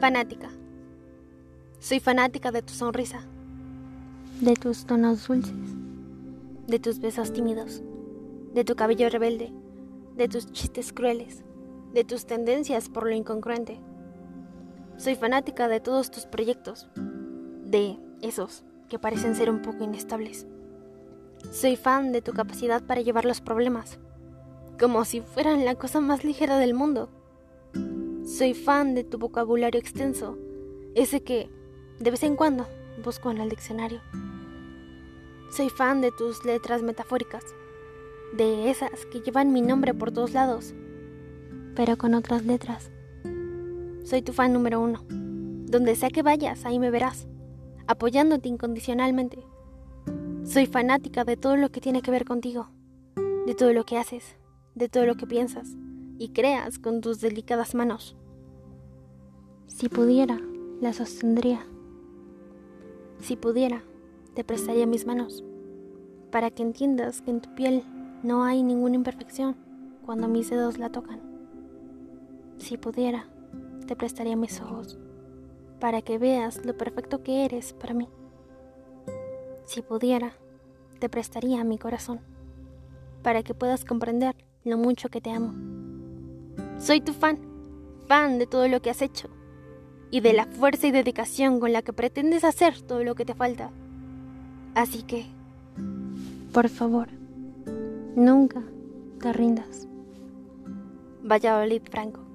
Fanática. Soy fanática de tu sonrisa, de tus tonos dulces, de tus besos tímidos, de tu cabello rebelde, de tus chistes crueles, de tus tendencias por lo incongruente. Soy fanática de todos tus proyectos, de esos que parecen ser un poco inestables. Soy fan de tu capacidad para llevar los problemas, como si fueran la cosa más ligera del mundo. Soy fan de tu vocabulario extenso, ese que, de vez en cuando, busco en el diccionario. Soy fan de tus letras metafóricas, de esas que llevan mi nombre por todos lados, pero con otras letras. Soy tu fan número uno. Donde sea que vayas, ahí me verás, apoyándote incondicionalmente. Soy fanática de todo lo que tiene que ver contigo, de todo lo que haces, de todo lo que piensas y creas con tus delicadas manos. Si pudiera, la sostendría. Si pudiera, te prestaría mis manos, para que entiendas que en tu piel no hay ninguna imperfección cuando mis dedos la tocan. Si pudiera, te prestaría mis ojos, para que veas lo perfecto que eres para mí. Si pudiera, te prestaría mi corazón, para que puedas comprender lo mucho que te amo. Soy tu fan, fan de todo lo que has hecho y de la fuerza y dedicación con la que pretendes hacer todo lo que te falta. Así que, por favor, nunca te rindas. Valladolid Franco.